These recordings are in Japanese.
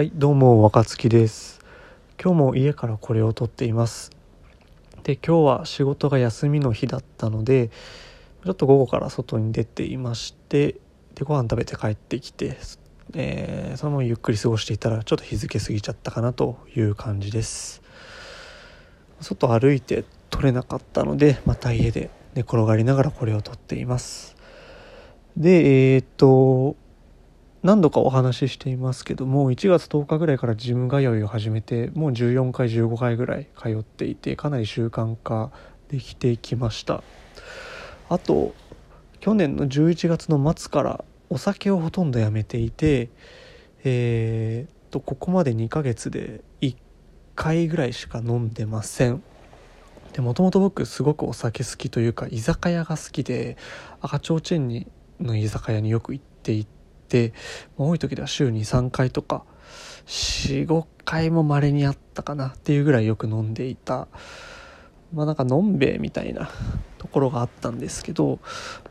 はいどうも若月です。今日も家からこれを撮っています。で今日は仕事が休みの日だったのでちょっと午後から外に出ていましてでご飯食べて帰ってきて、えー、そのままゆっくり過ごしていたらちょっと日付過ぎちゃったかなという感じです。外歩いて撮れなかったのでまた家で寝転がりながらこれを撮っています。でえー、っと何度かお話ししていますけども1月10日ぐらいからジム通いを始めてもう14回15回ぐらい通っていてかなり習慣化できてきました。あと去年の11月の末からお酒をほとんどやめていてえー、とここまで2ヶ月で1回ぐらいしか飲んでません。でもともと僕すごくお酒好きというか居酒屋が好きで赤ちょうちんにの居酒屋によく行っていてて多い時では週に3回とか45回も稀にあったかなっていうぐらいよく飲んでいたまあなんかのんべえみたいなところがあったんですけど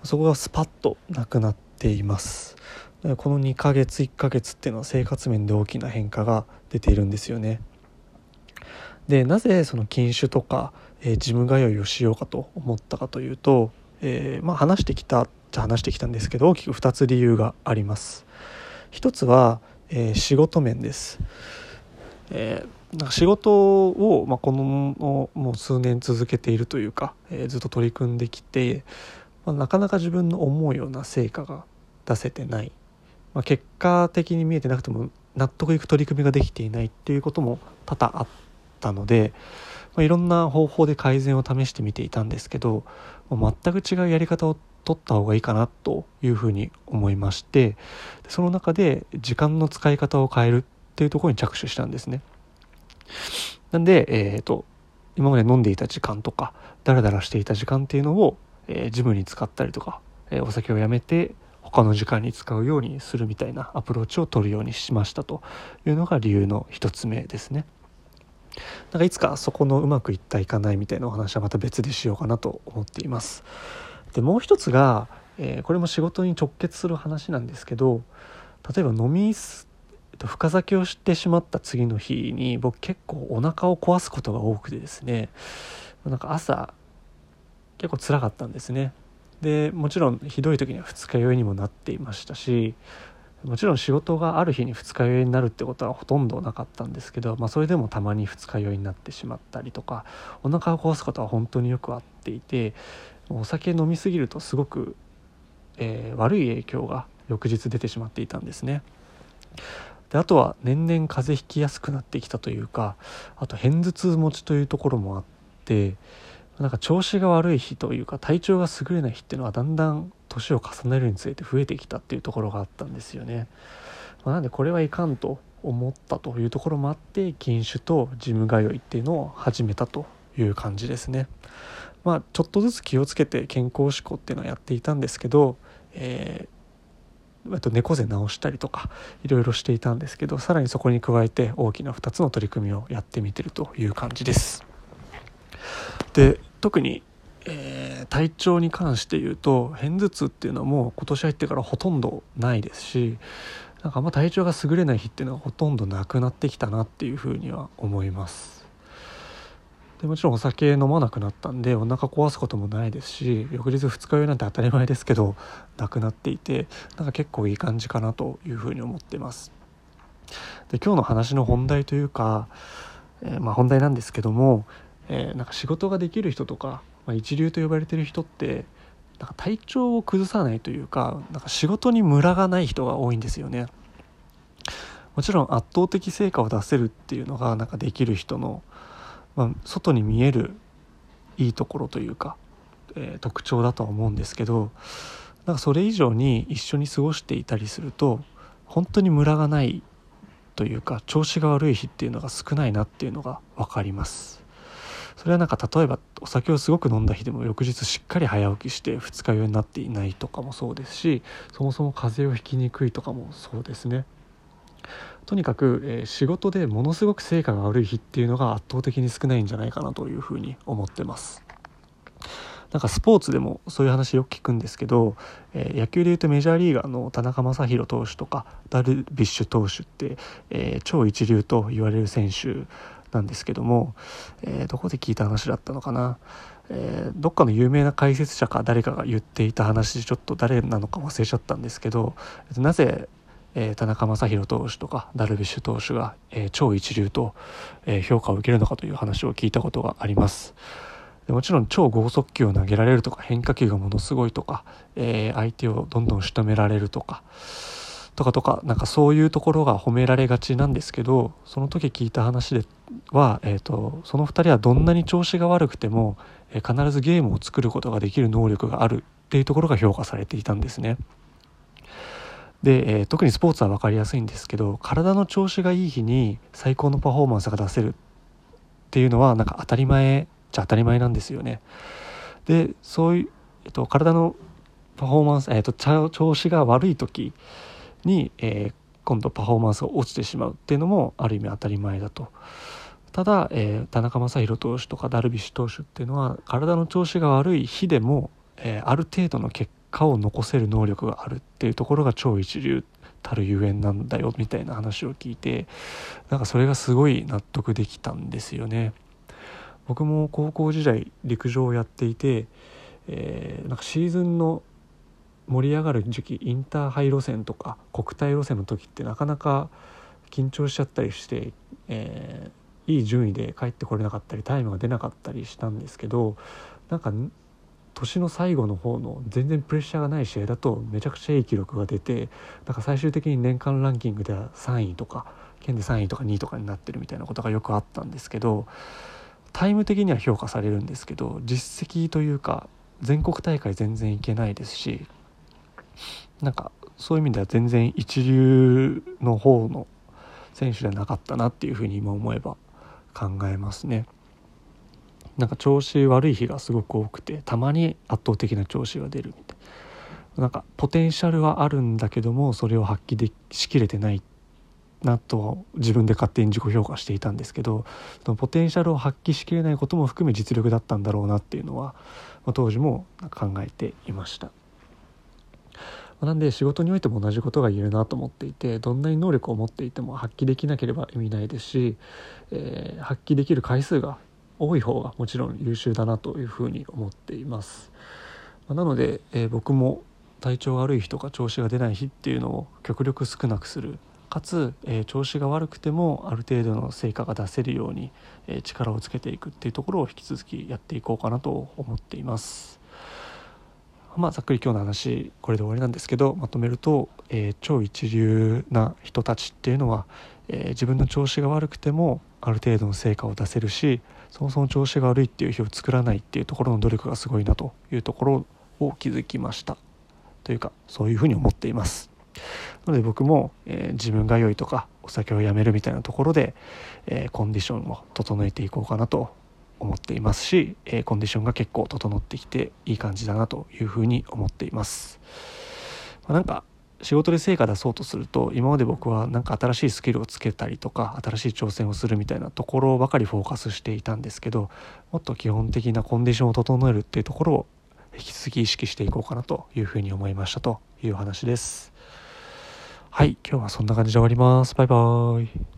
そこがスパッとなくなっています。この2ヶ月1ヶ月っていうのは生活面で大きな変化が出ているんですよね。でなぜその禁酒とか、えー、ジム通いをしようかと思ったかというと、えー、まあ、話してきたじゃ話してきたんですけど大きく2つ理由があります。一つは、えー、仕事面です、えー、なんか仕事を、まあ、このもう数年続けているというか、え、ずっと取り組んできて、まあ、なかなか自分の思うような成果が出せてない、ま、結果的に見えてなくても納得いく取り組みができていないっていうことも多々あってたので、まあ、いろんな方法で改善を試してみていたんですけど全く違うやり方を取った方がいいかなというふうに思いましてその中で時間の使い方を変えるっていうところに着手したんですね。なんで、えーと、今まで飲んでいた時間とかダラダラしていた時間っていうのを、えー、ジムに使ったりとか、えー、お酒をやめて他の時間に使うようにするみたいなアプローチを取るようにしましたというのが理由の一つ目ですね。なんかいつかそこのうまくいったいかないみたいなお話はまた別でしようかなと思っています。でもう一つが、えー、これも仕事に直結する話なんですけど例えば飲み深酒をしてしまった次の日に僕結構お腹を壊すことが多くてですねなんか朝結構辛かったんですねでもちろんひどい時には二日酔いにもなっていましたしもちろん仕事がある日に二日酔いになるってことはほとんどなかったんですけど、まあ、それでもたまに二日酔いになってしまったりとかお腹を壊すことは本当によくあっていてお酒飲みすぎるとすごく、えー、悪い影響が翌日出てしまっていたんですね。であとは年々風邪ひきやすくなってきたというかあと片頭痛持ちというところもあってなんか調子が悪い日というか体調が優れない日っていうのはだんだん年を重ねるにつれて増えてきたっていうところがあったんですよね。まあ、なんでこれはいかんと思ったというところもあって禁酒とジム通いっていうのを始めたという感じですね。まあ、ちょっとずつ気をつけて健康志向っていうのはやっていたんですけど、えー、と猫背直したりとかいろいろしていたんですけどさらにそこに加えて大きな2つの取り組みをやってみてるという感じです。で特に、えー、体調に関して言うと片頭痛っていうのはもう今年入ってからほとんどないですしなんかあんま体調が優れない日っていうのはほとんどなくなってきたなっていうふうには思います。でもちろんお酒飲まなくなったんでお腹壊すこともないですし翌日二日酔いなんて当たり前ですけどなくなっていてなんか結構いい感じかなというふうに思ってますで今日の話の本題というか、えー、まあ本題なんですけども、えー、なんか仕事ができる人とか、まあ、一流と呼ばれてる人ってなんか体調を崩さないというかなんか仕事にムラがない人が多いんですよね。もちろん圧倒的成果を出せるっていうのがなんかできる人のまあ、外に見えるいいところというか、えー、特徴だとは思うんですけどなんかそれ以上に一緒に過ごしていたりすると本当にムラがないというか調子が悪い日っていうのが少ないなっていうのが分かります。それはなんか例えばお酒をすごく飲んだ日でも翌日しっかり早起きして二日酔いになっていないとかもそうですしそもそも風邪をひきにくいとかもそうですねとにかく、えー、仕事でものすごく成果が悪い日っていうのが圧倒的に少ないんじゃないかなというふうに思ってます。なんかスポーツでもそういう話よく聞くんですけど、えー、野球でいうとメジャーリーガーの田中将大投手とかダルビッシュ投手って、えー、超一流と言われる選手なんですけども、えー、どこで聞いた話だったのかな、えー、どっかの有名な解説者か誰かが言っていた話でちょっと誰なのか忘れちゃったんですけどなぜ、えー、田中将大投手とかダルビッシュ投手が、えー、超一流と、え評価を受けるのかという話を聞いたことがあります。でもちろん超剛速球を投げられるとか変化球がものすごいとか、え相手をどんどん仕留められるとかとかとかなんかそういうところが褒められがちなんですけどその時聞いた話では、えーと、その2人はどんなに調子が悪くても、えー、必ずゲームを作ることができる能力があるっていうところが評価されていたんですね。で、えー、特にスポーツは分かりやすいんですけど体の調子がいい日に最高のパフォーマンスが出せるっていうのはなんか当たり前じゃ当たり前なんですよね。でそういう、えーと、体のパフォーマンス、えーと、と調子が悪い時に、えー、今度パフォーマンスが落ちてしまうっていうのもある意味当たり前だと。ただ、えー、田中将大投手とかダルビッシュ投手っていうのは体の調子が悪い日でも、えー、ある程度の結果を残せる能力があるっていうところが超一流たるゆえんなんだよみたいな話を聞いてなんかそれがすごい納得できたんですよね。僕も高校時代陸上をやっていて、えー、なんかシーズンの盛り上がる時期インターハイ路線とか国体路線の時ってなかなか緊張しちゃったりして、えー、いい順位で帰ってこれなかったりタイムが出なかったりしたんですけどなんか年の最後の方の全然プレッシャーがない試合だとめちゃくちゃいい記録が出てなんか最終的に年間ランキングでは3位とか県で3位とか2位とかになってるみたいなことがよくあったんですけどタイム的には評価されるんですけど実績というか全国大会全然いけないですしなんかそういう意味では全然一流の方の選手じゃなかったなっていうふうに今思えば考えますね。なんか調子悪い日がすごく多くてたまに圧倒的な調子が出るみたいななんかポテンシャルはあるんだけどもそれを発揮でしきれてないなと自分で勝手に自己評価していたんですけどそのポテンシャルを発揮しきれないことも含め実力だったんだろうなっていうのは、まあ、当時も考えていました。なんで仕事においても同じことが言えるなと思っていてどんなに能力を持っていても発揮できなければ意味ないですし、えー、発揮できる回数が多い方がもちろん優秀だなというふうに思っています。まなので、えー、僕も体調悪い日とか調子が出ない日っていうのを極力少なくするかつ、えー、調子が悪くてもある程度の成果が出せるように、えー、力をつけていくっていうところを引き続きやっていこうかなと思っています。まあ、ざっくり今日の話これで終わりなんですけどまとめると、えー、超一流な人たちっていうのは、えー、自分の調子が悪くてもある程度の成果を出せるしそもそも調子が悪いっていう日を作らないっていうところの努力がすごいなというところを気づきました。というかそういうふうに思っています。なので僕も、えー、自分が良いとかお酒をやめるみたいなところで、えコンディションを整えていこうかなと思っていますし、えコンディションが結構整ってきていい感じだなというふうに思っています。まあ、なんか仕事で成果出そうとすると今まで僕はなんか新しいスキルをつけたりとか新しい挑戦をするみたいなところばかりフォーカスしていたんですけどもっと基本的なコンディションを整えるっていうところを引き続き意識していこうかなというふうに思いましたという話です。はい今日はそんな感じで終わります。バイバーイ。